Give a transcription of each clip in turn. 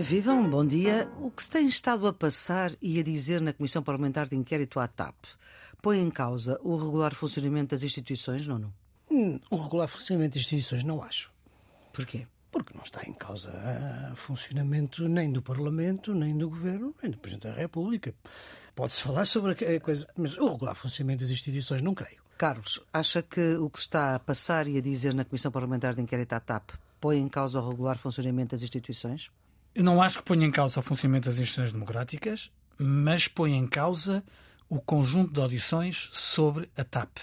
Vivam, bom dia. O que se tem estado a passar e a dizer na Comissão Parlamentar de Inquérito à TAP põe em causa o regular funcionamento das instituições, Nuno? Hum, o regular funcionamento das instituições não acho. Porquê? Porque não está em causa o funcionamento nem do Parlamento, nem do Governo, nem do Presidente da República. Pode-se falar sobre a coisa, mas o regular funcionamento das instituições não creio. Carlos, acha que o que está a passar e a dizer na Comissão Parlamentar de Inquérito à TAP põe em causa o regular funcionamento das instituições? Eu não acho que ponha em causa o funcionamento das instituições democráticas, mas põe em causa o conjunto de audições sobre a TAP.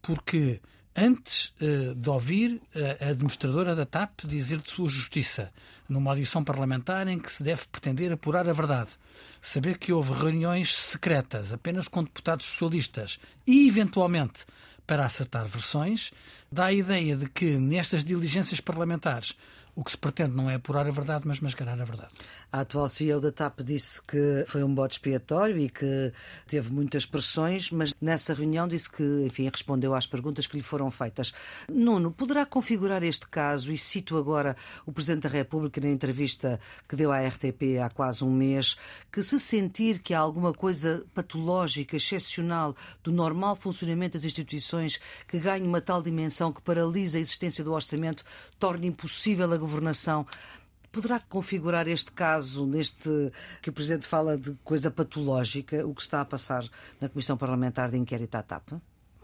Porque antes uh, de ouvir a administradora da TAP dizer de sua justiça, numa audição parlamentar em que se deve pretender apurar a verdade, saber que houve reuniões secretas apenas com deputados socialistas e, eventualmente, para acertar versões, dá a ideia de que nestas diligências parlamentares o que se pretende não é apurar a verdade, mas mascarar a verdade. A atual CEO da TAP disse que foi um bote expiatório e que teve muitas pressões, mas nessa reunião disse que, enfim, respondeu às perguntas que lhe foram feitas. Nuno, poderá configurar este caso, e cito agora o Presidente da República na entrevista que deu à RTP há quase um mês, que se sentir que há alguma coisa patológica, excepcional, do normal funcionamento das instituições que ganhe uma tal dimensão que paralisa a existência do orçamento, torne impossível a governação. Poderá configurar este caso, neste que o Presidente fala de coisa patológica, o que está a passar na Comissão Parlamentar de Inquérito à TAP?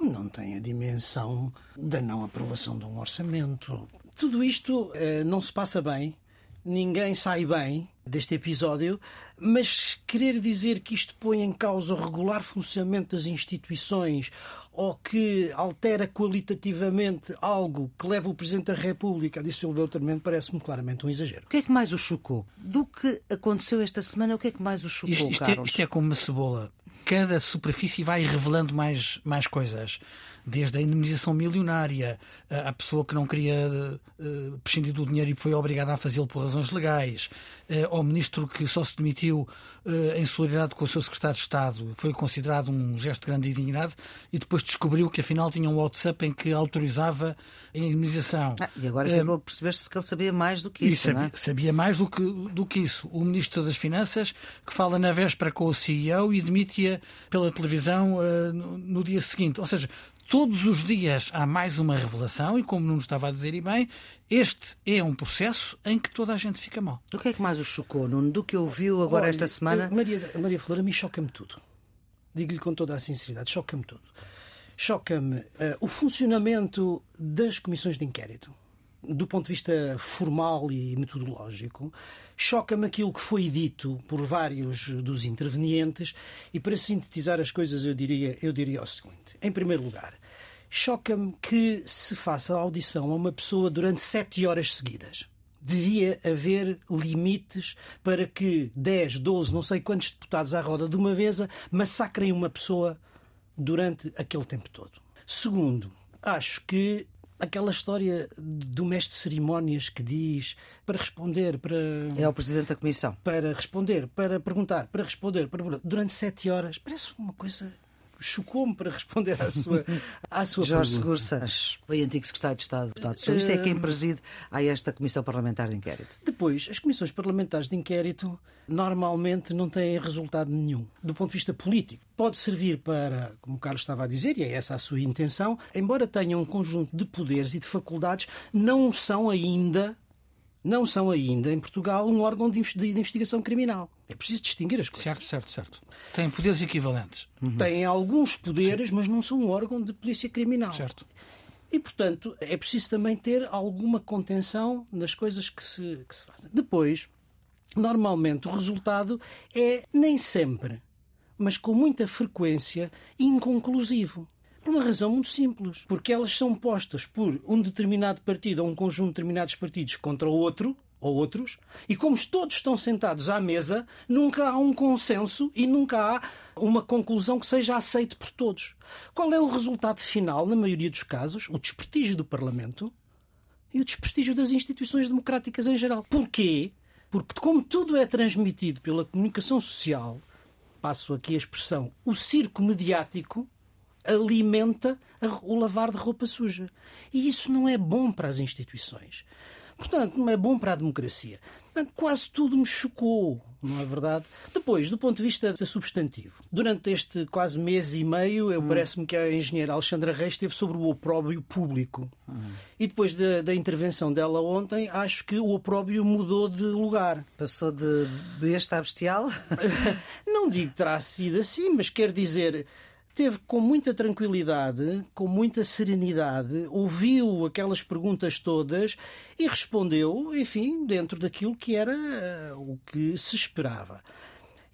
Não tem a dimensão da não aprovação de um orçamento. Tudo isto eh, não se passa bem, ninguém sai bem deste episódio, mas querer dizer que isto põe em causa o regular funcionamento das instituições ou que altera qualitativamente algo que leva o Presidente da República a dissolver o Parlamento parece-me claramente um exagero. O que é que mais o chocou? Do que aconteceu esta semana, o que é que mais o chocou, isto, isto, é, isto é como uma cebola. Cada superfície vai revelando mais, mais coisas desde a indemnização milionária, a pessoa que não queria uh, prescindir do dinheiro e foi obrigada a fazê-lo por razões legais, uh, ao ministro que só se demitiu uh, em solidariedade com o seu secretário de Estado, foi considerado um gesto de grande dignidade e depois descobriu que afinal tinha um WhatsApp em que autorizava a indemnização. Ah, e agora a perceber-se que ele sabia mais do que isso. Sabia, é? sabia, mais do que, do que isso. O ministro das Finanças que fala na véspera com o CEO e demite-a pela televisão no, no dia seguinte. Ou seja, Todos os dias há mais uma revelação, e como não estava a dizer e bem, este é um processo em que toda a gente fica mal. O que é que mais o chocou, Nuno, do que ouviu agora Olha, esta semana? Maria, Maria Flor, a mim choca-me tudo. Digo-lhe com toda a sinceridade, choca-me tudo. Choca-me uh, o funcionamento das comissões de inquérito do ponto de vista formal e metodológico, choca-me aquilo que foi dito por vários dos intervenientes e para sintetizar as coisas eu diria, eu diria o seguinte. Em primeiro lugar, choca-me que se faça audição a uma pessoa durante sete horas seguidas. Devia haver limites para que 10, 12, não sei quantos deputados à roda de uma mesa massacrem uma pessoa durante aquele tempo todo. Segundo, acho que aquela história do mestre de cerimónias que diz para responder para é o presidente da comissão. para responder para perguntar para responder para durante sete horas parece uma coisa chocou-me para responder à sua, à sua Jorge pergunta. Seguro Sanches, foi antigo secretário de Estado, deputado socialista, é quem preside a esta Comissão Parlamentar de Inquérito. Depois, as comissões parlamentares de inquérito normalmente não têm resultado nenhum, do ponto de vista político. Pode servir para, como o Carlos estava a dizer, e é essa a sua intenção, embora tenham um conjunto de poderes e de faculdades, não são ainda não são ainda, em Portugal, um órgão de investigação criminal. É preciso distinguir as coisas. Certo, certo, certo. Têm poderes equivalentes. Uhum. Têm alguns poderes, Sim. mas não são um órgão de polícia criminal. Certo. E, portanto, é preciso também ter alguma contenção nas coisas que se, que se fazem. Depois, normalmente, o resultado é nem sempre, mas com muita frequência, inconclusivo. Por uma razão muito simples. Porque elas são postas por um determinado partido ou um conjunto de determinados partidos contra o outro, ou outros, e como todos estão sentados à mesa, nunca há um consenso e nunca há uma conclusão que seja aceita por todos. Qual é o resultado final, na maioria dos casos? O desprestígio do Parlamento e o desprestígio das instituições democráticas em geral. Porquê? Porque, como tudo é transmitido pela comunicação social, passo aqui a expressão, o circo mediático, alimenta o lavar de roupa suja. E isso não é bom para as instituições. Portanto, não é bom para a democracia. Portanto, quase tudo me chocou, não é verdade? Depois, do ponto de vista substantivo, durante este quase mês e meio, eu hum. parece-me que a engenheira Alexandra Reis esteve sobre o opróbio público. Hum. E depois da, da, intervenção dela ontem, acho que o opróbio mudou de lugar. Passou de besta a bestial? não digo que terá sido assim, mas quer dizer teve com muita tranquilidade, com muita serenidade, ouviu aquelas perguntas todas e respondeu, enfim, dentro daquilo que era uh, o que se esperava.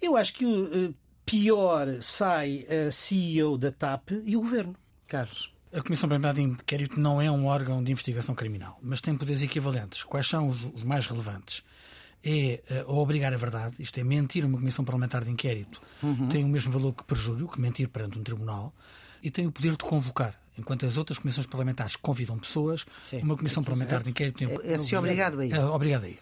Eu acho que uh, pior sai a CEO da TAP e o governo. Carlos. A Comissão Permanente de Inquérito não é um órgão de investigação criminal, mas tem poderes equivalentes. Quais são os, os mais relevantes? É uh, obrigar a verdade, isto é, mentir uma comissão parlamentar de inquérito uhum. tem o mesmo valor que perjúrio, que mentir perante um tribunal, e tem o poder de convocar. Enquanto as outras comissões parlamentares convidam pessoas, Sim. uma comissão parlamentar de inquérito tem. É, é obrigado a ir. É, obrigado a ir.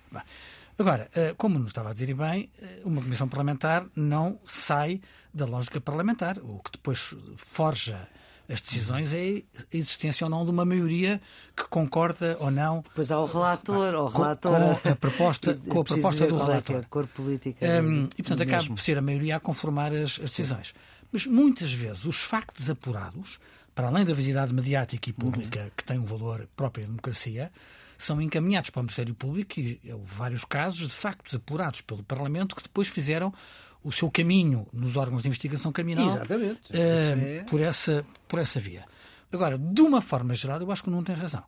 Agora, uh, como nos estava a dizer bem, uh, uma comissão parlamentar não sai da lógica parlamentar, o que depois forja as decisões é a existência ou não de uma maioria que concorda ou não. Depois há o relator, ou relator com, com, a proposta, com a proposta do relator. É a cor política. Um, e portanto acaba por ser a maioria a conformar as, as decisões. Sim. Mas muitas vezes os factos apurados, para além da visibilidade mediática e pública, uhum. que tem um valor próprio da democracia, são encaminhados para o Ministério Público e houve vários casos de factos apurados pelo Parlamento que depois fizeram o seu caminho nos órgãos de investigação criminal Exatamente. Uh, é... por, essa, por essa via. Agora, de uma forma geral, eu acho que não tem razão.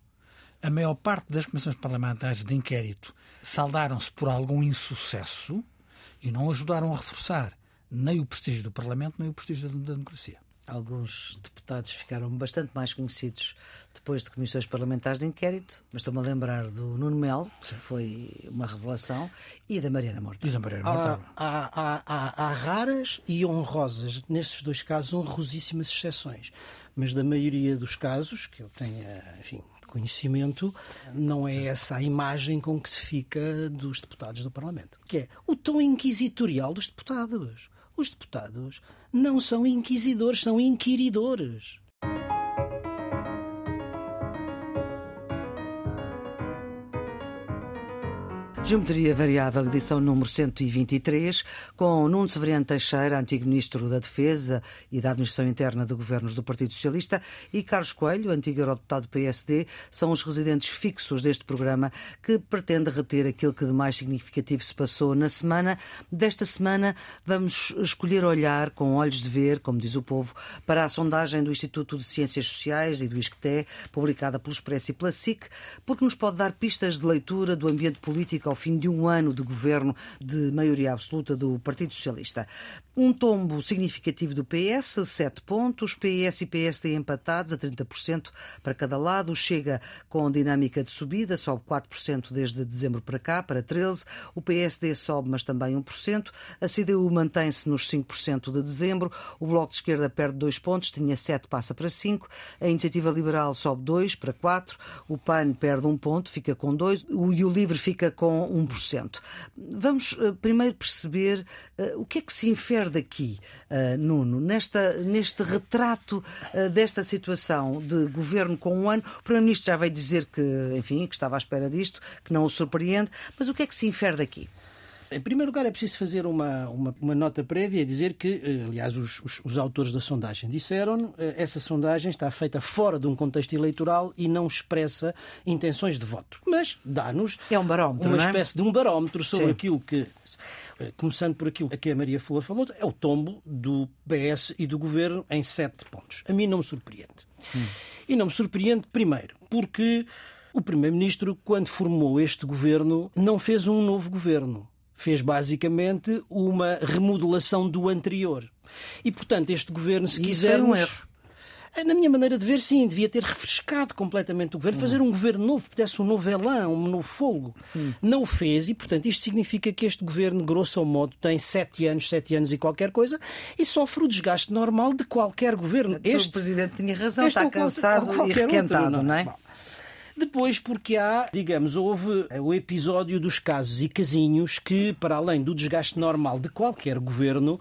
A maior parte das comissões parlamentares de inquérito saldaram-se por algum insucesso e não ajudaram a reforçar nem o prestígio do Parlamento, nem o prestígio da democracia. Alguns deputados ficaram bastante mais conhecidos depois de comissões parlamentares de inquérito, mas estou-me a lembrar do Nuno Melo, que foi uma revelação, e da Mariana Morta. E da Mariana Morta. Há, há, há, há, raras e honrosas, nesses dois casos, honrosíssimas exceções. Mas da maioria dos casos, que eu tenha, enfim, conhecimento, não é essa a imagem com que se fica dos deputados do Parlamento. Que é o tom inquisitorial dos deputados. Os deputados não são inquisidores, são inquiridores. Geometria Variável, edição número 123, com Nuno Severiano Teixeira, antigo Ministro da Defesa e da Administração Interna de Governos do Partido Socialista, e Carlos Coelho, antigo Eurodeputado do PSD, são os residentes fixos deste programa que pretende reter aquilo que de mais significativo se passou na semana. Desta semana vamos escolher olhar com olhos de ver, como diz o povo, para a sondagem do Instituto de Ciências Sociais e do ISCTE, publicada pelo Expresso e pela SIC, porque nos pode dar pistas de leitura do ambiente político ao fim de um ano de governo de maioria absoluta do Partido Socialista. Um tombo significativo do PS, 7 pontos, PS e PSD empatados a 30% para cada lado, chega com dinâmica de subida, sobe 4% desde dezembro para cá, para 13%, o PSD sobe, mas também 1%, a CDU mantém-se nos 5% de dezembro, o Bloco de Esquerda perde 2 pontos, tinha 7, passa para 5, a Iniciativa Liberal sobe 2 para 4, o PAN perde 1 ponto, fica com 2, e o Livre fica com 1%. Vamos uh, primeiro perceber uh, o que é que se infere daqui, uh, Nuno, nesta, neste retrato desta situação de governo com um ano. O Primeiro-Ministro já veio dizer que, enfim, que estava à espera disto, que não o surpreende, mas o que é que se infere daqui? Em primeiro lugar, é preciso fazer uma, uma, uma nota prévia e dizer que, eh, aliás, os, os, os autores da sondagem disseram eh, essa sondagem está feita fora de um contexto eleitoral e não expressa intenções de voto. Mas dá-nos é um barómetro, uma é? espécie de um barómetro sobre Sim. aquilo que eh, começando por aquilo que a Maria Fula falou, é o tombo do PS e do governo em sete pontos. A mim não me surpreende. Hum. E não me surpreende, primeiro, porque o Primeiro-Ministro, quando formou este governo, não fez um novo governo fez basicamente uma remodelação do anterior. E, portanto, este governo, se quisermos. É um erro. Na minha maneira de ver, sim, devia ter refrescado completamente o governo, fazer um governo novo, que desse um novo elan, um novo fogo. Hum. Não o fez e, portanto, isto significa que este governo, grosso modo, tem sete anos, sete anos e qualquer coisa e sofre o desgaste normal de qualquer governo. Este, o Presidente tinha razão, está cansado e requentado, outro, não, não é? Bom, depois, porque há, digamos, houve o episódio dos casos e casinhos que, para além do desgaste normal de qualquer governo,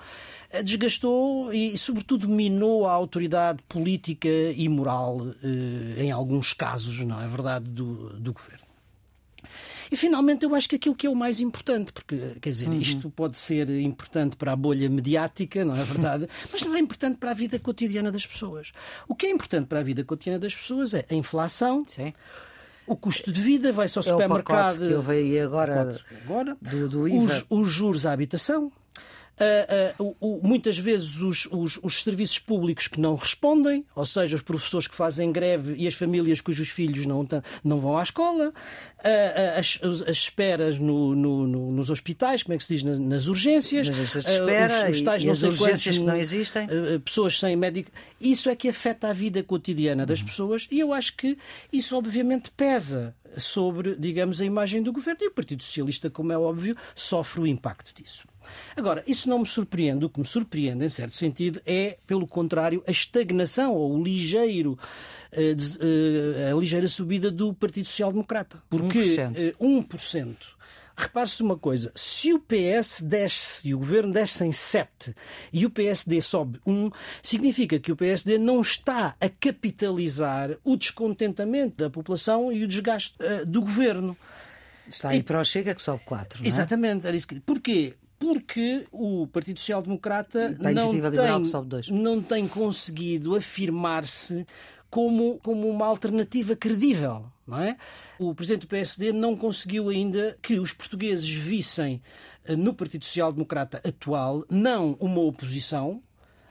eh, desgastou e, sobretudo, minou a autoridade política e moral, eh, em alguns casos, não é verdade, do, do governo. E finalmente eu acho que aquilo que é o mais importante, porque quer dizer, uhum. isto pode ser importante para a bolha mediática, não é verdade? Mas não é importante para a vida cotidiana das pessoas. O que é importante para a vida cotidiana das pessoas é a inflação. Sim. O custo de vida vai-se ao é supermercado. que eu veio agora, agora do, do IVA. Os, os juros à habitação, Uh, uh, uh, muitas vezes os, os, os, serviços públicos que não respondem, ou seja, os professores que fazem greve e as famílias cujos filhos não, não vão à escola, as, as, esperas no, no, no, nos hospitais, como é que se diz, nas, nas urgências, nas de espera os, os tais, e, as urgências quantos, que não existem, pessoas sem médico. Isso é que afeta a vida cotidiana das uhum. pessoas e eu acho que isso obviamente pesa sobre, digamos, a imagem do governo e o Partido Socialista, como é óbvio, sofre o impacto disso. Agora, isso não me surpreende. O que me surpreende, em certo sentido, é, pelo contrário, a estagnação ou o ligeiro, eh, eh, a ligeira subida do Partido Social Democrata. Porque 1%. 1% Repare-se uma coisa: se o PS desce e o governo desce em 7 e o PSD sobe 1, significa que o PSD não está a capitalizar o descontentamento da população e o desgaste uh, do governo. Está aí e... para o Chega que sobe 4. É? Exatamente, era isso que. Porquê? porque o Partido Social Democrata não tem, não tem conseguido afirmar-se como, como uma alternativa credível. Não é? O presidente do PSD não conseguiu ainda que os portugueses vissem eh, no Partido Social Democrata atual não uma oposição,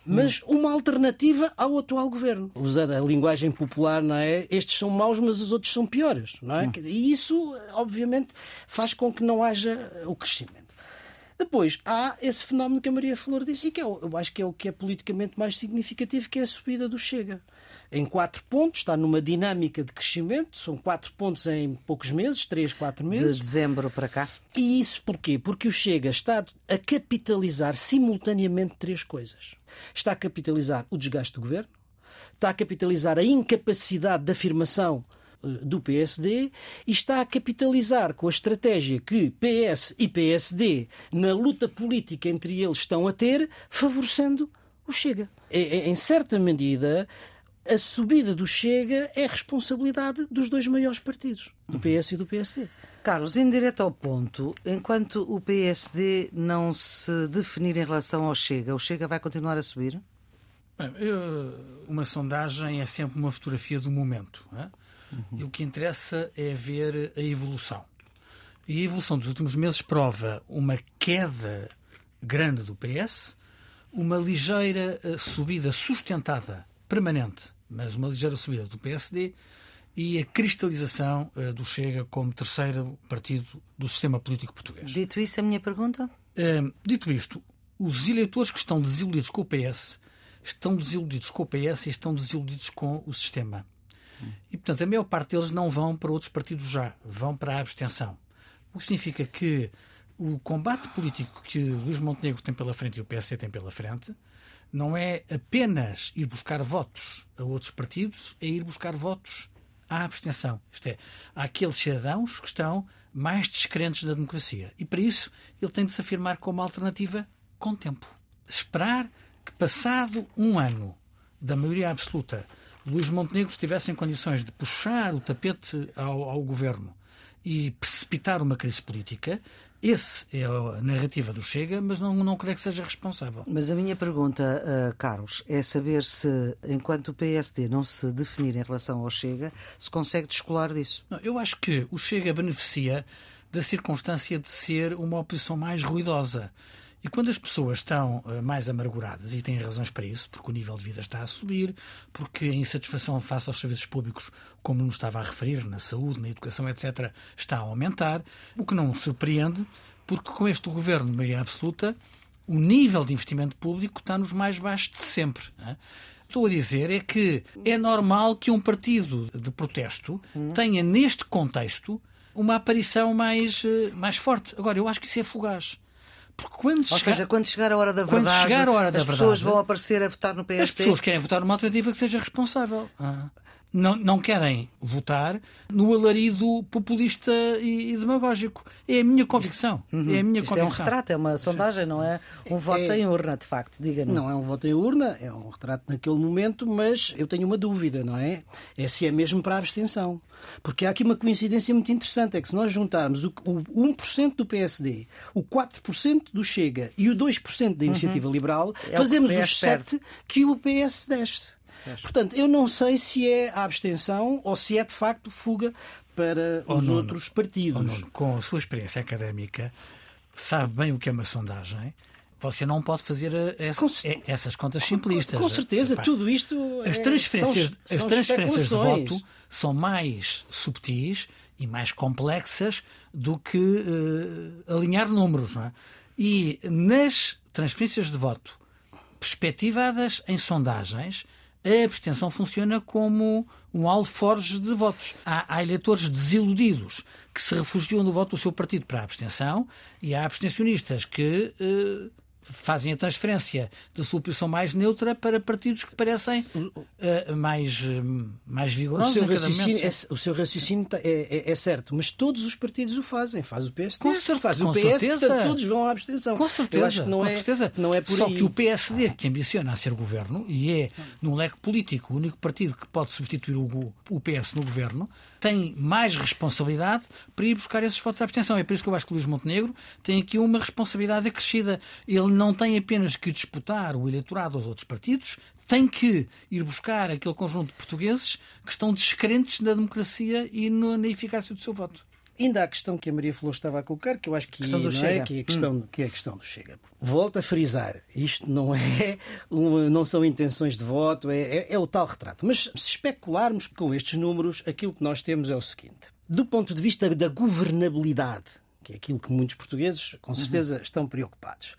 mas uma alternativa ao atual governo. Usando a linguagem popular, não é? Estes são maus, mas os outros são piores, não é? Hum. E isso, obviamente, faz com que não haja o crescimento. Depois, há esse fenómeno que a Maria Flor disse e que é, eu acho que é o que é politicamente mais significativo, que é a subida do Chega. Em quatro pontos, está numa dinâmica de crescimento, são quatro pontos em poucos meses, três, quatro meses. De dezembro para cá. E isso porquê? Porque o Chega está a capitalizar simultaneamente três coisas. Está a capitalizar o desgaste do governo, está a capitalizar a incapacidade de afirmação eh, do PSD e está a capitalizar com a estratégia que PS e PSD, na luta política entre eles, estão a ter, favorecendo o Chega. Em certa medida, a subida do Chega é responsabilidade dos dois maiores partidos, do PS e do PSD. Carlos, em direto ao ponto, enquanto o PSD não se definir em relação ao Chega, o Chega vai continuar a subir? Bem, eu, uma sondagem é sempre uma fotografia do momento. É? Uhum. E o que interessa é ver a evolução. E a evolução dos últimos meses prova uma queda grande do PS, uma ligeira eh, subida sustentada, permanente, mas uma ligeira subida do PSD e a cristalização uh, do Chega como terceiro partido do sistema político português. Dito isso, a minha pergunta? Uh, dito isto, os eleitores que estão desiludidos com o PS estão desiludidos com o PS e estão desiludidos com o sistema. E, portanto, a maior parte deles não vão para outros partidos já, vão para a abstenção. O que significa que o combate político que Luís Montenegro tem pela frente e o PSD tem pela frente não é apenas ir buscar votos a outros partidos, é ir buscar votos à abstenção. Isto é, àqueles cidadãos que estão mais descrentes da democracia. E para isso ele tem de se afirmar como alternativa com tempo. Esperar que, passado um ano da maioria absoluta Luís Montenegro estivesse em condições de puxar o tapete ao, ao governo e precipitar uma crise política, esse é a narrativa do Chega, mas não, não creio que seja responsável. Mas a minha pergunta, uh, Carlos, é saber se, enquanto o PSD não se definir em relação ao Chega, se consegue descolar disso. Não, eu acho que o Chega beneficia da circunstância de ser uma oposição mais ruidosa. E quando as pessoas estão uh, mais amarguradas, e têm razões para isso, porque o nível de vida está a subir, porque a insatisfação face aos serviços públicos, como nos estava a referir, na saúde, na educação, etc., está a aumentar, o que não surpreende, porque com este governo de maioria absoluta, o nível de investimento público está nos mais baixos de sempre. É? Estou a dizer é que é normal que um partido de protesto tenha, neste contexto, uma aparição mais, eh, mais forte. Agora, eu acho que isso é fugaz. Porque quando Ou chegar, seja, quando chegar a hora da verdade, chegar a hora da as verdade, pessoas vão aparecer a votar no PSD. As pessoas querem votar numa alternativa que seja responsável. Ah. Não, não querem votar no alarido populista e, e demagógico. É a minha convicção. Uhum. É a minha Isto convicção. é um retrato, é uma sondagem, não é um voto é, em urna, de facto. Diga-nos. Não é um voto em urna, é um retrato naquele momento, mas eu tenho uma dúvida, não é? É se é mesmo para a abstenção. Porque há aqui uma coincidência muito interessante: é que se nós juntarmos o, o 1% do PSD, o 4% do Chega e o 2% da Iniciativa uhum. Liberal, é fazemos os 7% que o PS desce. Portanto, eu não sei se é a abstenção ou se é de facto fuga para oh, os Nuno, outros partidos. Oh, com a sua experiência académica, sabe bem o que é uma sondagem. Você não pode fazer eh, essa, eh, essas contas simplistas. Com certeza, tudo isto. As transferências, é, são, as transferências de voto são mais subtis e mais complexas do que uh, alinhar números. Não é? E nas transferências de voto perspectivadas em sondagens, a abstenção funciona como um alforge de votos. Há, há, eleitores desiludidos que se refugiam no voto do seu partido para a abstenção e há abstencionistas que. Eh, fazem a transferência da sua posição mais neutra para partidos que parecem uh, mais, mais vigorosos. O seu raciocínio, é, o seu raciocínio é, é, é, certo, mas todos os partidos o fazem. Faz o PSD, com certeza, faz o PS, certeza. portanto todos vão à abstenção. Com certeza, não com é, certeza. Não é por Só aí. que o PSD, que ambiciona a ser governo, e é, num leque político, o único partido que pode substituir o, o PS no governo, tem mais responsabilidade para ir buscar esses votos de abstenção. É por isso que eu acho que o Luís Montenegro tem aqui uma responsabilidade acrescida. Ele não tem apenas que disputar o eleitorado aos outros partidos, tem que ir buscar aquele conjunto de portugueses que estão descrentes na democracia e na eficácia do seu voto. Ainda há a questão que a Maria Flor estava a colocar, que eu acho que, questão do não Chega. É, que, é a questão, hum. que é a questão do Chega. Volto a frisar, isto não é não são intenções de voto, é, é, é o tal retrato. Mas se especularmos com estes números, aquilo que nós temos é o seguinte. Do ponto de vista da governabilidade, que é aquilo que muitos portugueses, com certeza, uhum. estão preocupados,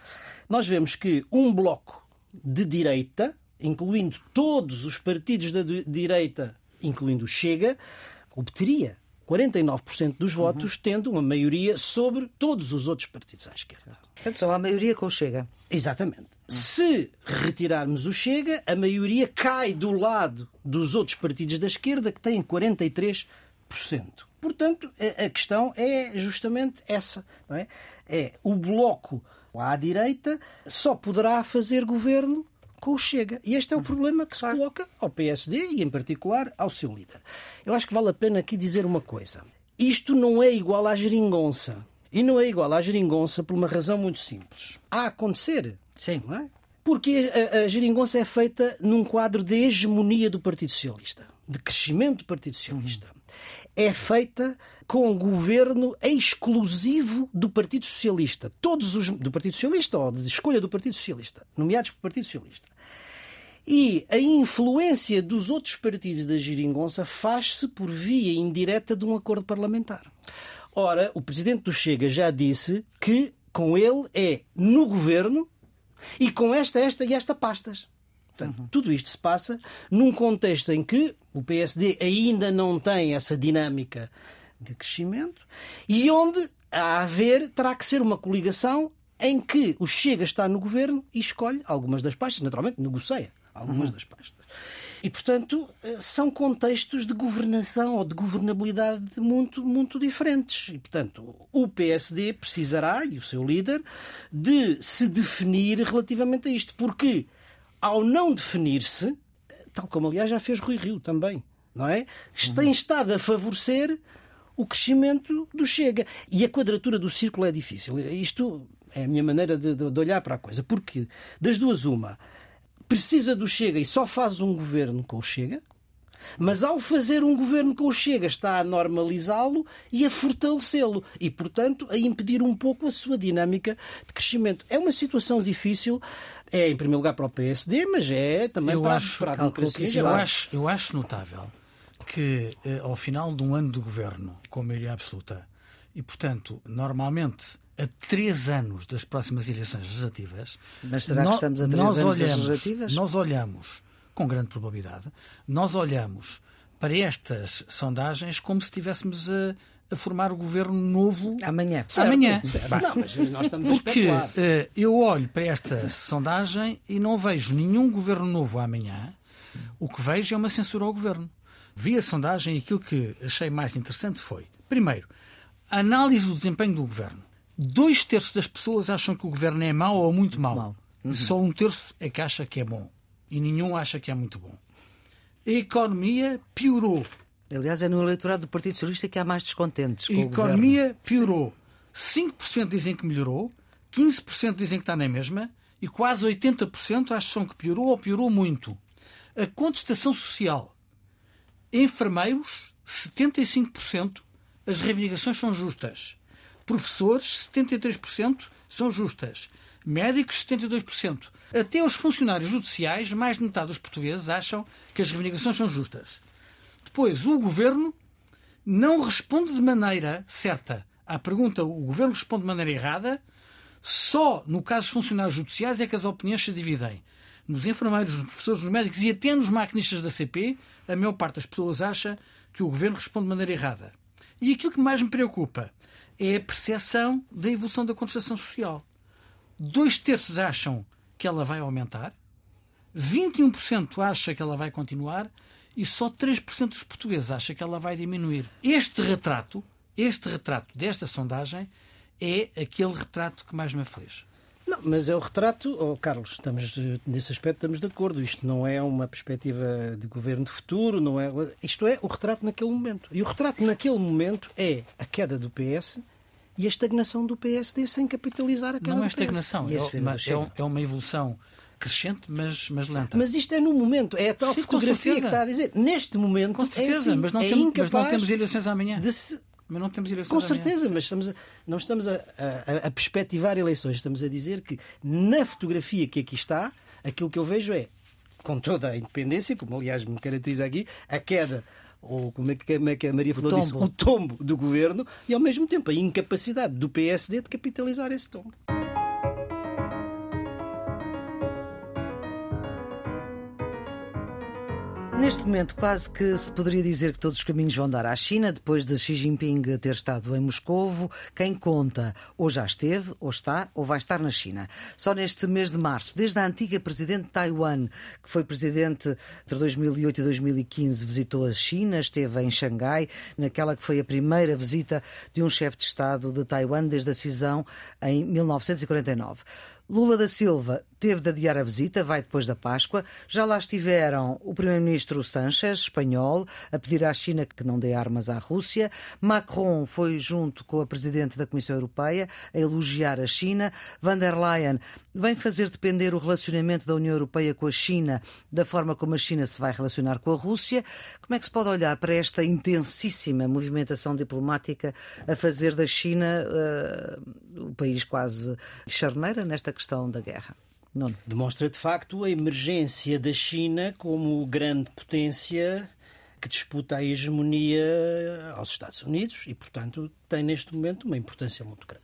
nós vemos que um bloco de direita, incluindo todos os partidos da direita, incluindo o Chega, obteria 49% dos votos, uhum. tendo uma maioria sobre todos os outros partidos à esquerda. Portanto, só a maioria com o Chega. Exatamente. Uhum. Se retirarmos o Chega, a maioria cai do lado dos outros partidos da esquerda, que têm 43%. Portanto, a questão é justamente essa. Não é? é o bloco à direita só poderá fazer governo com o Chega. E este é o uhum. problema que se coloca ao PSD e, em particular, ao seu líder. Eu acho que vale a pena aqui dizer uma coisa. Isto não é igual à geringonça. E não é igual à geringonça por uma razão muito simples. A acontecer. Sim. Não é? Porque a, a geringonça é feita num quadro de hegemonia do Partido Socialista, de crescimento do Partido Socialista. Uhum. É feita com o governo exclusivo do Partido Socialista. Todos os. do Partido Socialista ou de escolha do Partido Socialista, nomeados pelo Partido Socialista. E a influência dos outros partidos da Giringonça faz-se por via indireta de um acordo parlamentar. Ora, o presidente do Chega já disse que com ele é no governo e com esta, esta e esta pastas. Portanto, uhum. tudo isto se passa num contexto em que o PSD ainda não tem essa dinâmica de crescimento e onde a haver terá que ser uma coligação em que o Chega está no governo e escolhe algumas das pastas, naturalmente negocia algumas uhum. das pastas. E, portanto, eh, são contextos de governação ou de governabilidade muito, muito diferentes. E, portanto, o PSD precisará, e o seu líder, de se definir relativamente a isto. Porque, ao não definir-se, tal como aliás já fez Rui Rio também, não é? Tem estado a favorecer o crescimento do Chega. E a quadratura do círculo é difícil. Isto é a minha maneira de, de olhar para a coisa. Porque, das duas, uma precisa do Chega e só faz um governo com o Chega, mas ao fazer um governo com o Chega está a normalizá-lo e a fortalecê-lo e, portanto, a impedir um pouco a sua dinâmica de crescimento. É uma situação difícil, é em primeiro lugar para o PSD, mas é também eu para, acho, para a democracia. Eu acho, eu acho notável que eh, ao final de um ano de governo com maioria absoluta e, portanto, normalmente a três anos das próximas eleições legislativas. Mas será que estamos a três anos olhamos, das legislativas? Nós olhamos, com grande probabilidade, nós olhamos para estas sondagens como se estivéssemos a, a formar o governo novo amanhã. Certo, amanhã. Certo. Não, mas nós estamos Porque a uh, eu olho para esta sondagem e não vejo nenhum governo novo amanhã. O que vejo é uma censura ao governo. vi a sondagem e aquilo que achei mais interessante foi, primeiro, a análise do desempenho do governo. Dois terços das pessoas acham que o governo é mau ou muito mau. Mau. Uhum. Só um terço é que acha que é bom. E nenhum acha que é muito bom. A economia piorou. Aliás, é no eleitorado do Partido Socialista que há mais descontentes. A economia piorou. 5% dizem que melhorou, 15% dizem que está na mesma e quase 80% acham que piorou ou piorou muito. A contestação social. Enfermeiros, 75%, as reivindicações são justas. Professores, 73% são justas. Médicos, 72%. Até os funcionários judiciais, mais de metade dos portugueses acham que as reivindicações são justas. Depois, o governo não responde de maneira certa à pergunta. O governo responde de maneira errada. Só no caso dos funcionários judiciais é que as opiniões se dividem. Nos enfermeiros, nos professores, nos médicos e até nos maquinistas da CP, a maior parte das pessoas acha que o governo responde de maneira errada. E aquilo que mais me preocupa é a percepção da evolução da contestação social. Dois terços acham que ela vai aumentar, 21% acha que ela vai continuar e só 3% dos portugueses acha que ela vai diminuir. Este retrato, este retrato desta sondagem é aquele retrato que mais me aflige. Não, mas é o retrato, oh, Carlos, estamos nesse aspecto estamos de acordo. Isto não é uma perspectiva de governo de futuro, não é. Isto é o retrato naquele momento. E o retrato naquele momento é a queda do PS e a estagnação do PSD sem capitalizar a queda Não é estagnação, é, é é uma evolução crescente, mas, mas lenta. Mas isto é no momento, é a tal Sim, fotografia que está a dizer. Neste momento, Com certeza, é assim, mas, não é temos, mas não temos eleições amanhã. de se Mas não temos eleições Com certeza, mas estamos a- não estamos a, a, a perspectivar eleições. Estamos a dizer que na fotografia que aqui está, aquilo que eu vejo é, com toda a independência, como aliás me caracteriza aqui, a queda, ou como é que, como é que a Maria falou disso, tombo. o tombo do governo e ao mesmo tempo a incapacidade do PSD de capitalizar esse tombo. Neste momento, quase que se poderia dizer que todos os caminhos vão dar à China, depois de Xi Jinping ter estado em Moscovo. Quem conta ou já esteve, ou está, ou vai estar na China. Só neste mês de março, desde a antiga presidente de Taiwan, que foi presidente entre 2008 e 2015, visitou a China, esteve em Xangai, naquela que foi a primeira visita de um chefe de Estado de Taiwan desde a cisão em 1949. Lula da Silva teve de adiar a visita, vai depois da Páscoa. Já lá estiveram o primeiro-ministro Sanchez, espanhol, a pedir à China que não dê armas à Rússia. Macron foi junto com a presidente da Comissão Europeia a elogiar a China. Van der Leyen vem fazer depender o relacionamento da União Europeia com a China da forma como a China se vai relacionar com a Rússia. Como é que se pode olhar para esta intensíssima movimentação diplomática a fazer da China eh, o país quase charneira nesta questão da guerra? Nuno. Demonstra de facto a emergência da China como grande potência que disputa a hegemonia aos Estados Unidos e, portanto, tem neste momento uma importância muito grande.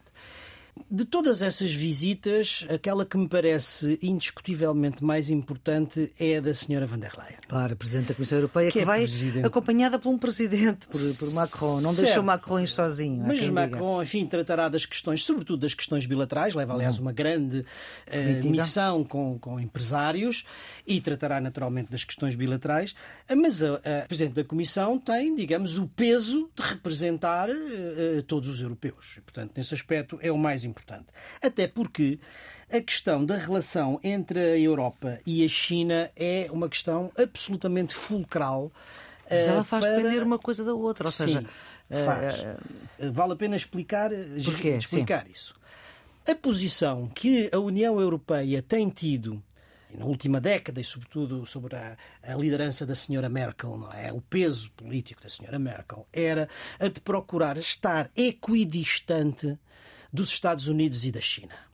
De todas essas visitas, aquela que me parece indiscutivelmente mais importante é a da senhora van der Leyen. Claro, a Presidente da Comissão Europeia que, Que é vai presidente. acompanhada por um Presidente, por, por Macron. Não Certo. deixou Macron ir sozinho. Mas quem diga. Macron, enfim, tratará das questões, sobretudo das questões bilaterais, leva aliás uma grande Comitiva. missão com, com empresários e tratará naturalmente das questões bilaterais. Eh, Mas a, a Presidente da Comissão tem, digamos, o peso de representar eh, todos os europeus. E, portanto, nesse aspecto é o mais importante. Até porque a questão da relação entre a Europa e a China é uma questão absolutamente fulcral. Mas eh, ela faz para- depender uma coisa da outra. Ou Sim, seja, eh, faz. Vale a pena explicar, Porquê? explicar isso. A posição que a União Europeia tem tido na última década e sobretudo sobre a, a liderança da senhora Merkel, não é? O peso político da senhora Merkel era a de procurar estar equidistante dos Estados Unidos e da China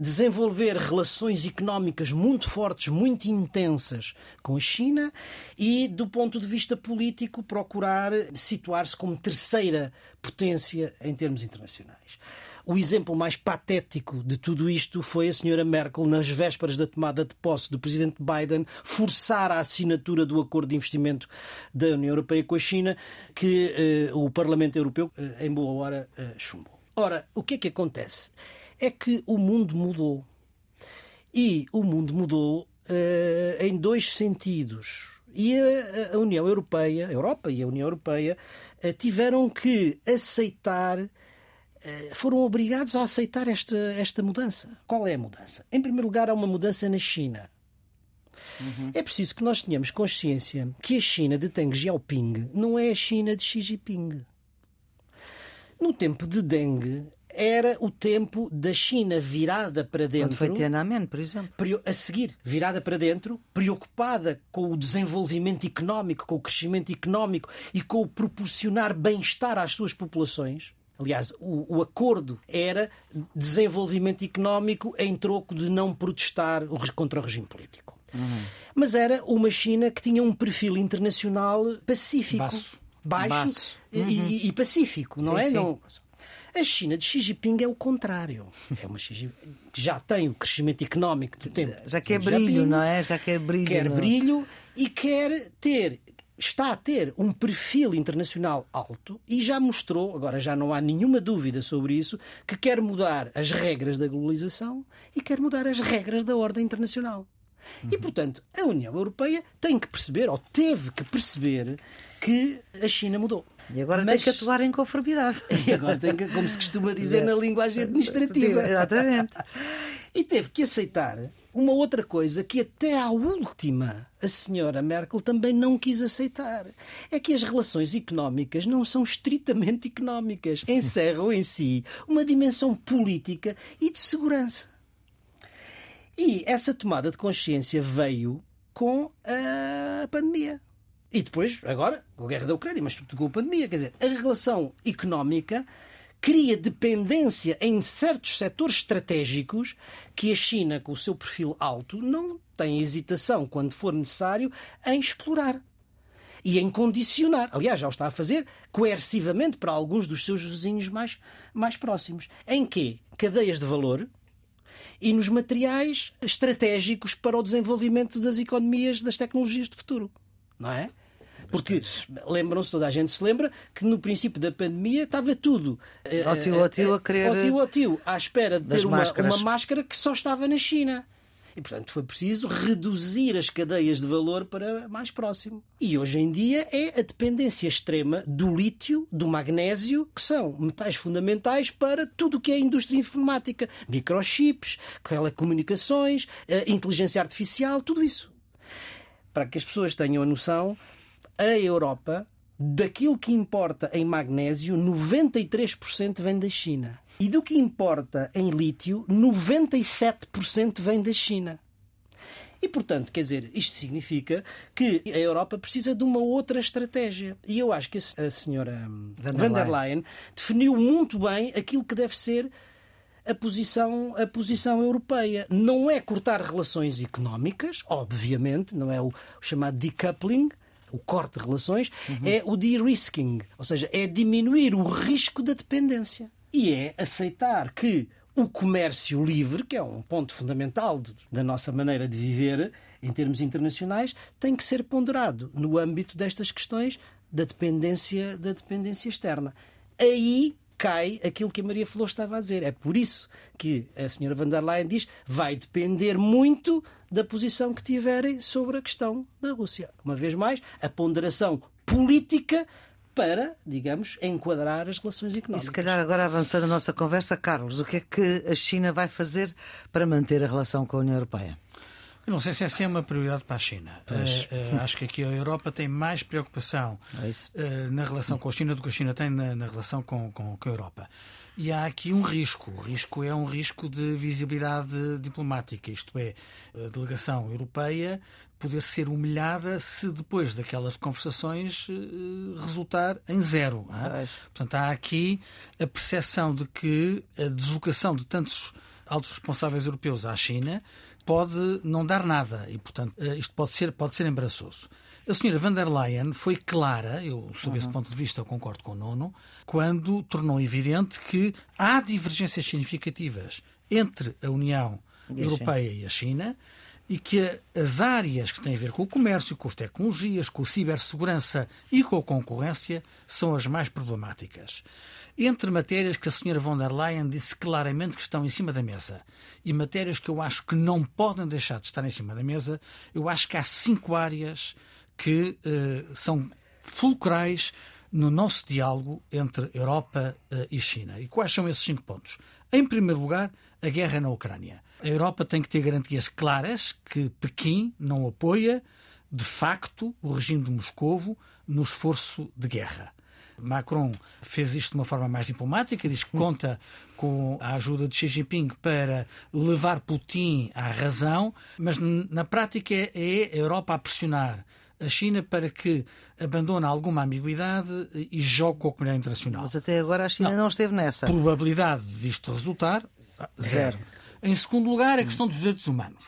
desenvolver relações económicas muito fortes, muito intensas com a China e, do ponto de vista político, procurar situar-se como terceira potência em termos internacionais. O exemplo mais patético de tudo isto foi a senhora Merkel, nas vésperas da tomada de posse do presidente Biden, forçar a assinatura do acordo de investimento da União Europeia com a China, que eh, o Parlamento Europeu, eh, em boa hora, eh, chumbou. Ora, o que é que acontece? É que o mundo mudou. E o mundo mudou uh, em dois sentidos. E a, a, União Europeia, a Europa e a União Europeia, uh, tiveram que aceitar, uh, foram obrigados a aceitar esta, esta mudança. Qual é a mudança? Em primeiro lugar, há uma mudança na China. Uhum. É preciso que nós tenhamos consciência que a China de Deng Xiaoping não é a China de Xi Jinping. No tempo de Deng, era o tempo da China virada para dentro. Quando foi Tiananmen, por exemplo. A seguir, virada para dentro, preocupada com o desenvolvimento económico, com o crescimento económico e com o proporcionar bem-estar às suas populações. Aliás, o, o, acordo era desenvolvimento económico em troco de não protestar contra o regime político. Uhum. Mas era uma China que tinha um perfil internacional pacífico. Baixo, Baixo. Uhum. E, e, pacífico, não sim, é? Sim. Não... A China de Xi Jinping é o contrário. É uma Xi que já tem o crescimento económico do tempo. Já quer brilho, não é? Já quer brilho. Quer não? brilho e quer ter está a ter um perfil internacional alto e já mostrou, agora já não há nenhuma dúvida sobre isso, que quer mudar as regras da globalização e quer mudar as regras da ordem internacional. E, portanto, a União Europeia tem que perceber, ou teve que perceber, que a China mudou. E agora Mas... tem que atuar em conformidade. E agora tem que, como se costuma dizer na linguagem administrativa. Exatamente. E teve que aceitar uma outra coisa que até à última a senhora Merkel também não quis aceitar. É que as relações económicas não são estritamente económicas. Encerram em si uma dimensão política e de segurança. E essa tomada de consciência veio com a pandemia. E depois, agora, com a guerra da Ucrânia, mas sobretudo com a pandemia. Quer dizer, a relação económica cria dependência em certos setores estratégicos que a China, com o seu perfil alto, não tem hesitação, quando for necessário, em explorar e em condicionar. Aliás, já o está a fazer coercivamente para alguns dos seus vizinhos mais, mais próximos. Em que cadeias de valor e nos materiais estratégicos para o desenvolvimento das economias das tecnologias de futuro. Não é? Porque lembram-se, toda a gente se lembra que no princípio da pandemia estava tudo ao tio, ao tio a querer. Ao tio, ao tio, à espera de ter uma, uma máscara que só estava na China. E, portanto, foi preciso reduzir as cadeias de valor para mais próximo. E hoje em dia é a dependência extrema do lítio, do magnésio, que são metais fundamentais para tudo o que é indústria informática. Microchips, telecomunicações, inteligência artificial, tudo isso. Para que as pessoas tenham a noção, a Europa, daquilo que importa em magnésio, 93% vem da China. E do que importa em lítio, 97% vem da China. E, portanto, quer dizer, isto significa que a Europa precisa de uma outra estratégia. E eu acho que a senhora van der Leyen definiu muito bem aquilo que deve ser a posição, a posição europeia. Não é cortar relações económicas, obviamente, não é o chamado decoupling, o corte de relações, uhum. é o de-risking, ou seja, é diminuir o risco da dependência. E é aceitar que o comércio livre, que é um ponto fundamental da nossa maneira de viver em termos internacionais, tem que ser ponderado no âmbito destas questões da dependência, da dependência externa. Aí cai aquilo que a Maria Flor estava a dizer. É por isso que a senhora van der Leyen diz vai depender muito da posição que tiverem sobre a questão da Rússia. Uma vez mais, a ponderação política para, digamos, enquadrar as relações económicas. E se calhar agora avançando a nossa conversa, Carlos, o que é que a China vai fazer para manter a relação com a União Europeia? Eu não sei se essa é uma prioridade para a China. Uh, uh, acho que aqui a Europa tem mais preocupação é uh, na relação com a China do que a China tem na, na relação com, com, com, a Europa. E há aqui um risco. O risco é um risco de visibilidade diplomática, isto é, a delegação europeia poder ser humilhada se depois daquelas conversações resultar em zero. É? Portanto, há aqui a percepção de que a deslocação de tantos altos responsáveis europeus à China pode não dar nada e, portanto, eh, isto pode ser, pode ser embaraçoso. A senhora van der Leyen foi clara, eu sob uhum. esse ponto de vista eu concordo com o Nono, quando tornou evidente que há divergências significativas entre a União Europeia e a China e que as áreas que têm a ver com o comércio, com as tecnologias, com a cibersegurança e com a concorrência são as mais problemáticas. Entre matérias que a senhora von der Leyen disse claramente que estão em cima da mesa e matérias que eu acho que não podem deixar de estar em cima da mesa, eu acho que há cinco áreas que uh, são fulcrais no nosso diálogo entre Europa uh, e China. E quais são esses cinco pontos? Em primeiro lugar, a guerra na Ucrânia. A Europa tem que ter garantias claras que Pequim não apoia, de facto, o regime de Moscovo no esforço de guerra. Macron fez isto de uma forma mais diplomática, diz que conta com a ajuda de Xi Jinping para levar Putin à razão, mas na prática é a Europa a pressionar a China para que abandone alguma ambiguidade e jogue com a comunidade internacional. Mas até agora a China não, não esteve nessa. Probabilidade disto resultar, zero. zero. Em segundo lugar, a questão dos direitos humanos.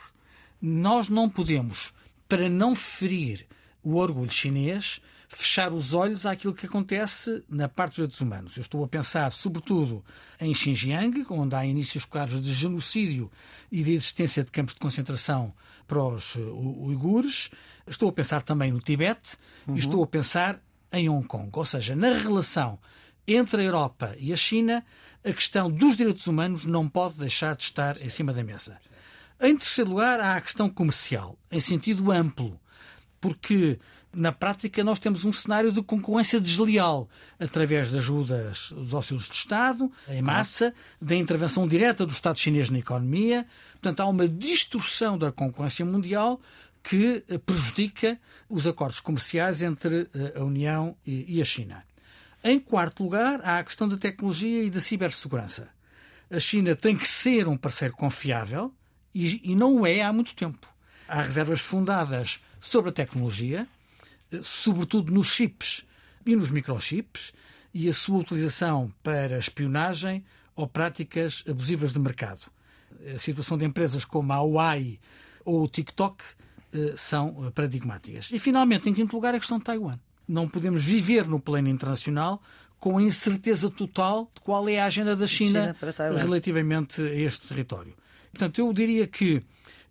Nós não podemos, para não ferir o orgulho chinês, fechar os olhos àquilo que acontece na parte dos direitos humanos. Eu estou a pensar, sobretudo, em Xinjiang, onde há inícios claros de genocídio e de existência de campos de concentração para os uigures. Estou a pensar também no Tibete uhum. e estou a pensar em Hong Kong. Ou seja, na relação entre a Europa e a China, a questão dos direitos humanos não pode deixar de estar em cima da mesa. Em terceiro lugar, há a questão comercial, em sentido amplo porque na prática nós temos um cenário de concorrência desleal através de ajudas dos auxílios de Estado, em massa, da intervenção direta do Estado chinês na economia. Portanto, há uma distorção da concorrência mundial que prejudica os acordos comerciais entre eh, a União e a China. Em quarto lugar, há a questão da tecnologia e da cibersegurança. A China tem que ser um parceiro confiável e, não é há muito tempo. Há reservas fundadas sobre a tecnologia, eh, sobretudo nos chips e nos microchips, e a sua utilização para espionagem ou práticas abusivas de mercado. A situação de empresas como a Huawei ou o TikTok eh, são paradigmáticas. E, finalmente, em quinto lugar, a questão de Taiwan. Não podemos viver no plano internacional com a incerteza total de qual é a agenda da China, China relativamente a este território. Portanto, eu diria que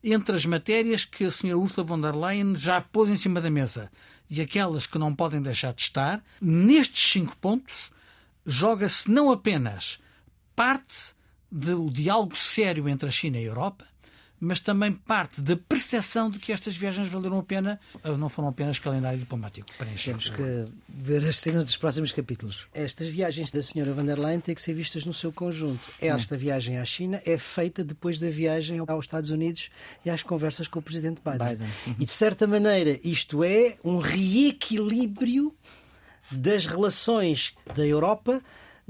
entre as matérias que a senhora Ursula von der Leyen já pôs em cima da mesa e aquelas que não podem deixar de estar, nestes cinco pontos joga-se não apenas parte do diálogo sério entre a China e a Europa, mas também parte da percepção de que estas viagens valeram a pena, não foram apenas calendário diplomático. Temos que ver as cenas dos próximos capítulos. Estas viagens da senhora van der Leyen têm que ser vistas no seu conjunto. Esta hum. viagem à China é feita depois da viagem aos Estados Unidos e às conversas com o presidente Biden. Biden. Uhum. E de certa maneira isto é um reequilíbrio das relações da Europa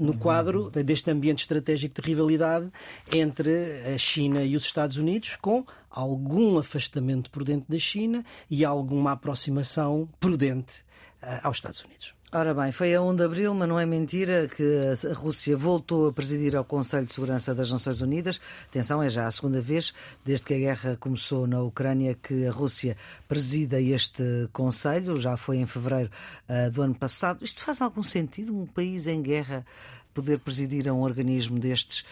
no quadro deste ambiente estratégico de rivalidade entre a China e os Estados Unidos, com algum afastamento prudente da China e alguma aproximação prudente eh, aos Estados Unidos. Ora bem, foi a 1 de abril, mas não é mentira que a Rússia voltou a presidir ao Conselho de Segurança das Nações Unidas. Atenção, é já a segunda vez desde que a guerra começou na Ucrânia que a Rússia presida este Conselho. Já foi em fevereiro uh, do ano passado. Isto faz algum sentido? Um país em guerra poder presidir a um organismo destes?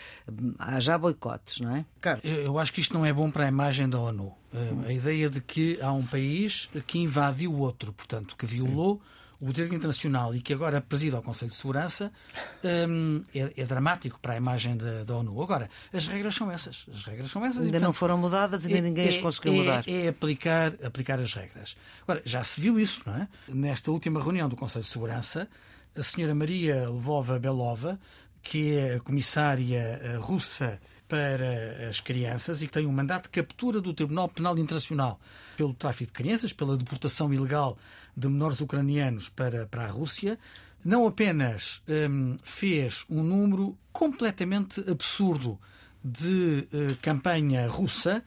Há já boicotes, não é? Cara, eu acho que isto não é bom para a imagem da ONU. Uh, a ideia de que há um país que invadiu o outro, portanto, que violou. Sim o direito internacional e que agora preside ao Conselho de Segurança um, é, é, dramático para a imagem da, da, ONU. Agora, as regras são essas. As regras são essas. Ainda e, portanto, não foram mudadas, ainda é, ninguém as é, conseguiu é, mudar. É aplicar, aplicar as regras. Agora, já se viu isso, não é? Nesta última reunião do Conselho de Segurança, a senhora Maria Lvova Belova, que é a comissária eh, russa para as crianças e que tem um mandato de captura do Tribunal Penal Internacional pelo tráfico de crianças, pela deportação ilegal de menores ucranianos para, para a Rússia, não apenas hum, fez um número completamente absurdo de uh, campanha russa,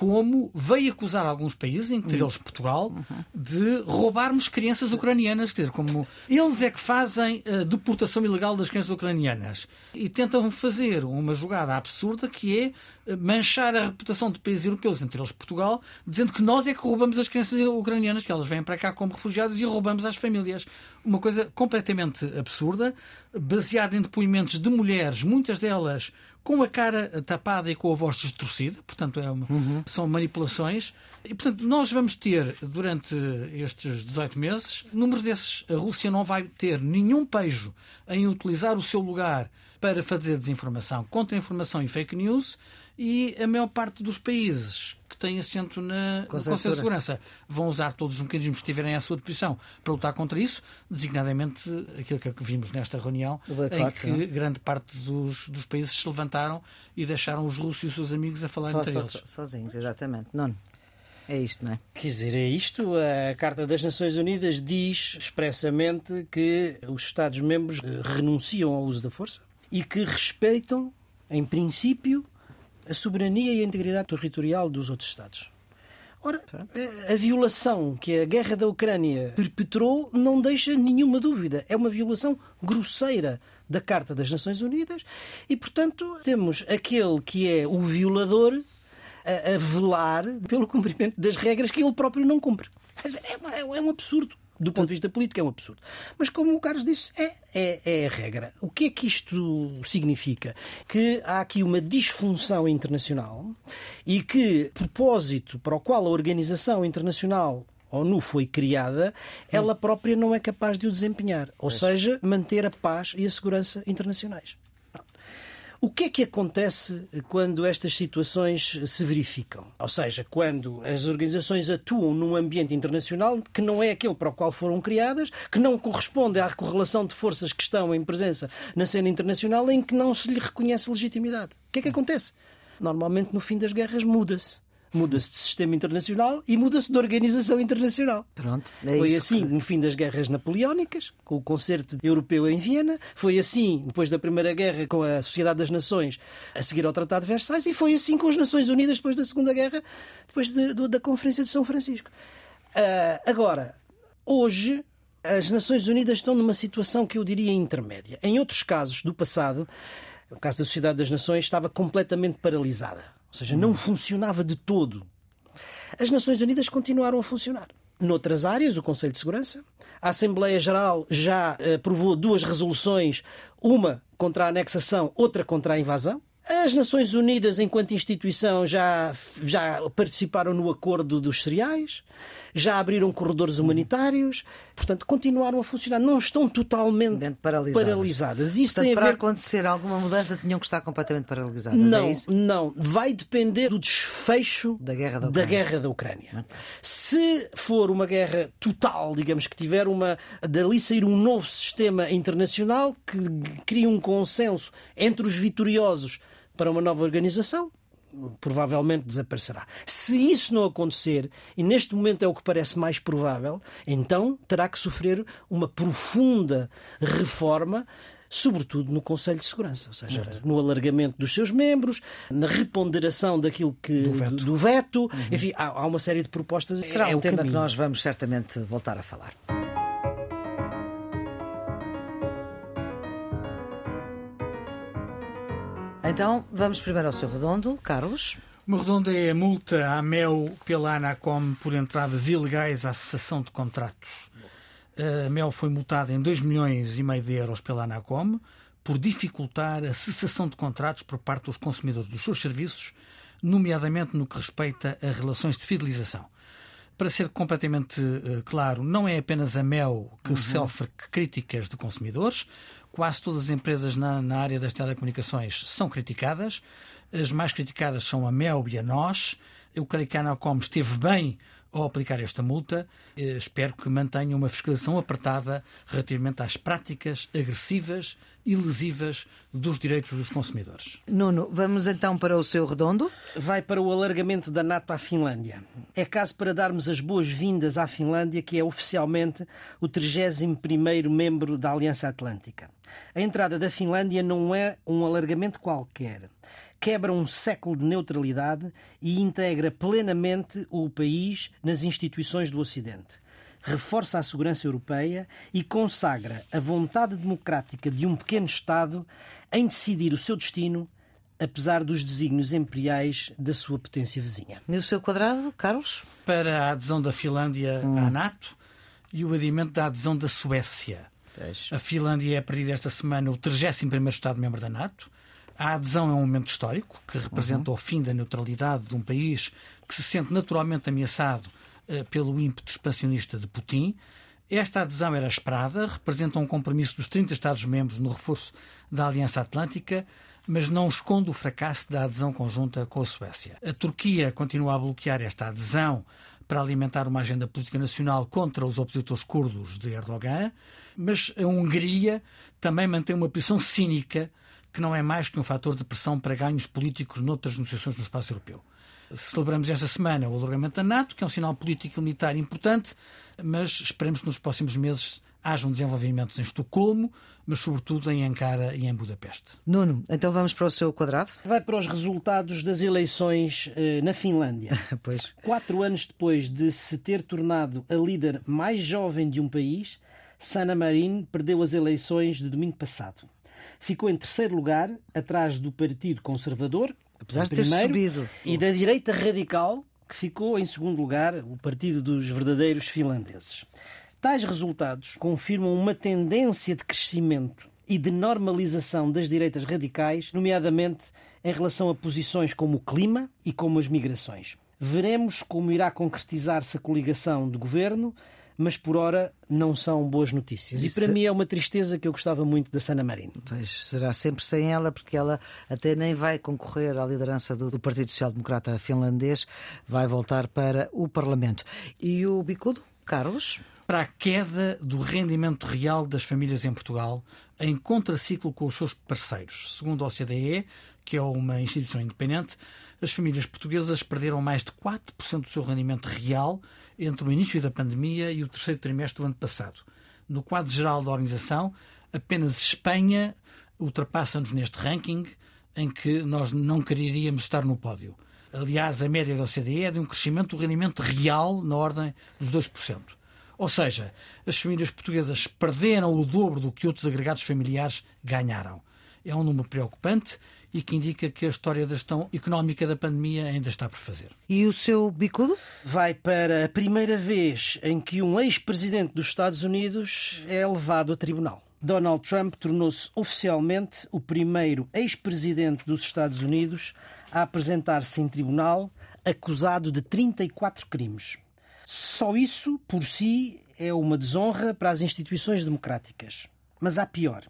como veio acusar alguns países, entre eles Portugal, de roubarmos crianças ucranianas. Quer dizer, como eles é que fazem a deportação ilegal das crianças ucranianas. E tentam fazer uma jogada absurda que é manchar a reputação de países europeus, entre eles Portugal, dizendo que nós é que roubamos as crianças ucranianas, que elas vêm para cá como refugiados e roubamos às famílias. Uma coisa completamente absurda, baseada em depoimentos de mulheres, muitas delas com a cara tapada e com a voz distorcida, portanto é uma, uhum. são manipulações. E, portanto, nós vamos ter, durante estes 18 meses, números desses. A Rússia não vai ter nenhum pejo em utilizar o seu lugar para fazer desinformação, contra-informação e fake news, e a maior parte dos países que têm assento na, Conselho de Segurança vão usar todos os mecanismos que tiverem à sua disposição para lutar contra isso, designadamente aquilo que vimos nesta reunião, em que não? grande parte dos, dos países se levantaram e deixaram os russos e os seus amigos a falar entre so, eles. Sozinhos, exatamente. Não. É isto, não é? Quer dizer, é isto. A Carta das Nações Unidas diz expressamente que os Estados-membros renunciam ao uso da força e que respeitam, em princípio, a soberania e a integridade territorial dos outros Estados. Ora, a violação que a guerra da Ucrânia perpetrou não deixa nenhuma dúvida. É uma violação grosseira da Carta das Nações Unidas e, portanto, temos aquele que é o violador a, velar pelo cumprimento das regras que ele próprio não cumpre. É, é um absurdo do ponto de vista político, é um absurdo. Mas, como o Carlos disse, é, é, é, a regra. O que é que isto significa? Que há aqui uma disfunção internacional e que, propósito para o qual a Organização Internacional ONU foi criada, ela própria não é capaz de o desempenhar. Ou seja, manter a paz e a segurança internacionais. O que é que acontece quando estas situações se verificam? Ou seja, quando as organizações atuam num ambiente internacional que não é aquele para o qual foram criadas, que não corresponde à correlação de forças que estão em presença na cena internacional, em que não se lhe reconhece legitimidade. O que é que acontece? Normalmente, no fim das guerras, muda-se muda-se de sistema internacional e muda-se de organização internacional. Pronto, é Foi assim que... no fim das guerras napoleónicas, com o concerto europeu em Viena, foi assim depois da Primeira Guerra com a Sociedade das Nações a seguir ao Tratado de Versalhes e foi assim com as Nações Unidas depois da Segunda Guerra, depois de, de, da Conferência de São Francisco. Uh, agora, hoje as Nações Unidas estão numa situação que eu diria intermédia. Em outros casos do passado, o caso da Sociedade das Nações estava completamente paralisada ou seja, não funcionava de todo. As Nações Unidas continuaram a funcionar. Noutras áreas, o Conselho de Segurança, a Assembleia Geral já aprovou duas resoluções, uma contra a anexação, outra contra a invasão. As Nações Unidas, enquanto instituição, já, já participaram no acordo dos cereais, já abriram corredores humanitários, portanto, continuaram a funcionar. Não estão totalmente paralisadas. paralisadas. Isso portanto, tem a para ver... acontecer alguma mudança, tinham que estar completamente paralisadas. É não, é não. Vai depender do desfecho da guerra da Ucrânia. Da guerra da Ucrânia. Se for uma guerra total, digamos que tiver uma. dali sair um novo sistema internacional que cria um consenso entre os vitoriosos para uma nova organização, provavelmente desaparecerá. Se isso não acontecer, e neste momento é o que parece mais provável, então terá que sofrer uma profunda reforma sobretudo no Conselho de Segurança, ou seja, no alargamento dos seus membros, na reponderação daquilo que do veto, do veto. Uhum. enfim, há, há, uma série de propostas. Será é um tema caminho. que nós vamos certamente voltar a falar. Então, vamos primeiro ao seu redondo, Carlos. O meu redondo é a multa à MEL pela ANACOM por entraves ilegais à cessação de contratos. A MEL foi multada em 2 milhões e meio de euros pela ANACOM por dificultar a cessação de contratos por parte dos consumidores dos seus serviços, nomeadamente no que respeita a relações de fidelização. Para ser completamente uh, claro, não é apenas a MEL que uhum. sofre críticas de consumidores, Quase todas as empresas na, na área das telecomunicações são criticadas. As mais criticadas são a Mel e a Nós. Eu creio que a Anacom esteve bem ao aplicar esta multa. Eh, espero que mantenha uma fiscalização apertada relativamente às práticas agressivas e lesivas dos direitos dos consumidores. Nuno, vamos então para o seu redondo? Vai para o alargamento da NATO à Finlândia. É caso para darmos as boas-vindas à Finlândia, que é oficialmente o 31º membro da Aliança Atlântica. A entrada da Finlândia não é um alargamento qualquer quebra um século de neutralidade e integra plenamente o país nas instituições do Ocidente. Reforça a segurança europeia e consagra a vontade democrática de um pequeno Estado em decidir o seu destino, apesar dos desígnios imperiais da sua potência vizinha. E o seu quadrado, Carlos? Para a adesão da Finlândia hum. à NATO e o adiamento da adesão da Suécia. A Finlândia é, a partir desta semana, o 31 Estado-membro da NATO A adesão é um momento histórico que representa uhum. o fim da neutralidade de um país que se sente naturalmente ameaçado uh, pelo ímpeto expansionista de Putin. Esta adesão era esperada, representa um compromisso dos 30 Estados-membros no reforço da Aliança Atlântica, mas não esconde o fracasso da adesão conjunta com a Suécia. A Turquia continua a bloquear esta adesão para alimentar uma agenda política nacional contra os opositores curdos de Erdogan, mas a Hungria também mantém uma posição cínica que não é mais que um fator de pressão para ganhos políticos noutras negociações no espaço europeu. Celebramos esta semana o alargamento da NATO, que é um sinal político e militar importante, mas esperemos que nos próximos meses hajam desenvolvimentos em Estocolmo, mas sobretudo em Ankara e em Budapeste. Nuno, então vamos para o seu quadrado? Vai para os resultados das eleições eh, na Finlândia. pois. Quatro anos depois de se ter tornado a líder mais jovem de um país, Sanna Marin perdeu as eleições de domingo passado. Ficou em terceiro lugar, atrás do Partido Conservador, apesar de ter subido, e da direita radical, que ficou em segundo lugar, o Partido dos Verdadeiros Finlandeses. Tais resultados confirmam uma tendência de crescimento e de normalização das direitas radicais, nomeadamente em relação a posições como o clima e como as migrações. Veremos como irá concretizar-se a coligação de governo, mas por ora não são boas notícias. E para mim é uma tristeza que eu gostava muito da Sana Marino. Pois será sempre sem ela, porque ela até nem vai concorrer à liderança do, do Partido Social Democrata finlandês, vai voltar para o Parlamento. E o Bicudo, Carlos? para a queda do rendimento real das famílias em Portugal, em contraciclo com os seus parceiros. Segundo a OCDE, que é uma instituição independente, as famílias portuguesas perderam mais de 4% do seu rendimento real entre o início da pandemia e o terceiro trimestre do ano passado. No quadro geral da organização, apenas Espanha ultrapassa-nos neste ranking, em que nós não quereríamos estar no pódio. Aliás, a média da OCDE é de um crescimento do rendimento real na ordem dos 2%. Ou seja, as famílias portuguesas perderam o dobro do que outros agregados familiares ganharam. É um número preocupante e que indica que a história da gestão económica da pandemia ainda está por fazer. E o seu bicudo? Vai para a primeira vez em que um ex-presidente dos Estados Unidos é levado a tribunal. Donald Trump tornou-se oficialmente o primeiro ex-presidente dos Estados Unidos a apresentar-se em tribunal acusado de 34 crimes. Só isso, por si, é uma desonra para as instituições democráticas. Mas há pior.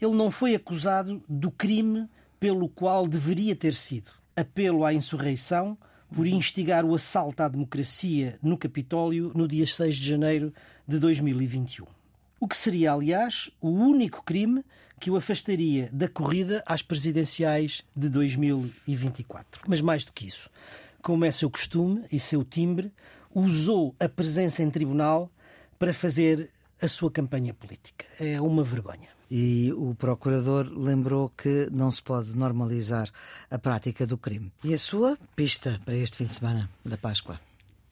Ele não foi acusado do crime pelo qual deveria ter sido apelo à insurreição por instigar o assalto à democracia no Capitólio no dia 6 de janeiro de 2021. O que seria, aliás, o único crime que o afastaria da corrida às presidenciais de 2024. Mas mais do que isso, como é seu costume e seu timbre, usou a presença em tribunal para fazer a sua campanha política. É uma vergonha. E o procurador lembrou que não se pode normalizar a prática do crime. E a sua pista para este fim de semana da Páscoa?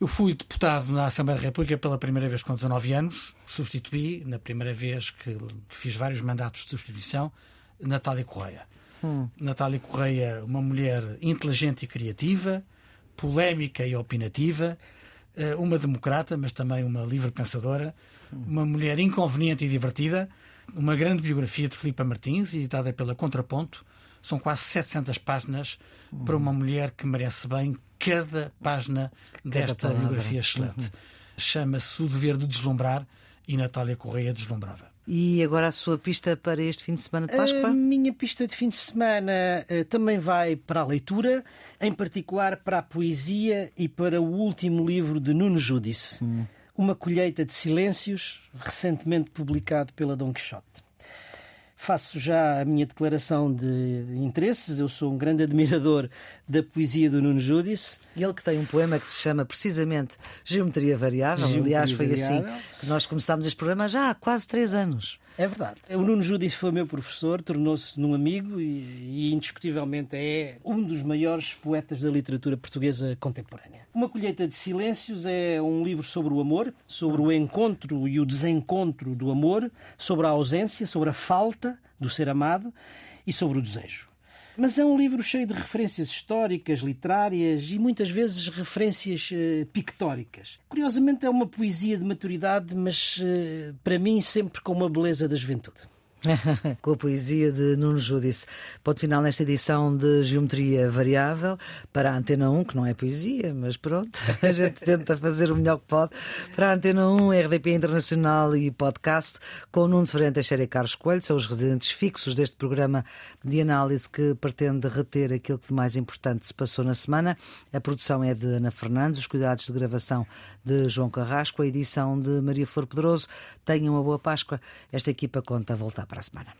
Eu fui deputado na Assembleia da República pela primeira vez com 19 anos. Substituí, na primeira vez que, que fiz vários mandatos de substituição, Natália Correia. Hum. Natália Correia, uma mulher inteligente e criativa, polémica e opinativa, eh, uma democrata, mas também uma livre pensadora, uma mulher inconveniente e divertida, uma grande biografia de Filipa Martins, editada pela Contraponto. São quase 700 páginas para uma mulher que merece bem cada página desta biografia excelente. Uhum. Chama-se O Dever de Deslumbrar e Natália Correia deslumbrava. E agora a sua pista para este fim de semana de Páscoa? A minha pista de fim de semana uh, também vai para a leitura, em particular para a poesia e para o último livro de Nuno Judice, hum. Uma colheita de silêncios, recentemente publicado pela Dom Quixote faço já a minha declaração de interesses. Eu sou um grande admirador da poesia do Nuno Judice. Ele que tem um poema que se chama precisamente Geometria Variável. Geometria Aliás, foi assim variável. assim que nós começámos este programa já há quase três anos. É verdade. O Nuno Judice foi meu professor, tornou-se num amigo e, e, indiscutivelmente é um dos maiores poetas da literatura portuguesa contemporânea. Uma Colheita de Silêncios é um livro sobre o amor, sobre o encontro e o desencontro do amor, sobre a ausência, sobre a falta do ser amado e sobre o desejo. Mas é um livro cheio de referências históricas, literárias e muitas vezes referências uh, pictóricas. Curiosamente, é uma poesia de maturidade, mas uh, para mim sempre com uma beleza da juventude. Com a poesia de Nuno Júdice. Ponto final nesta edição de Geometria Variável para a Antena 1, que não é poesia, mas pronto, a gente tenta fazer o melhor que pode. Para a Antena 1, RDP Internacional e podcast, com Nuno Severino Teixeira e Carlos Coelho, são os residentes fixos deste programa de análise que pretende reter aquilo que de mais importante se passou na semana. A produção é de Ana Fernandes, os cuidados de gravação de João Carrasco, a edição de Maria Flor Pedroso. Tenham uma boa Páscoa. Esta equipa conta voltar para a semana.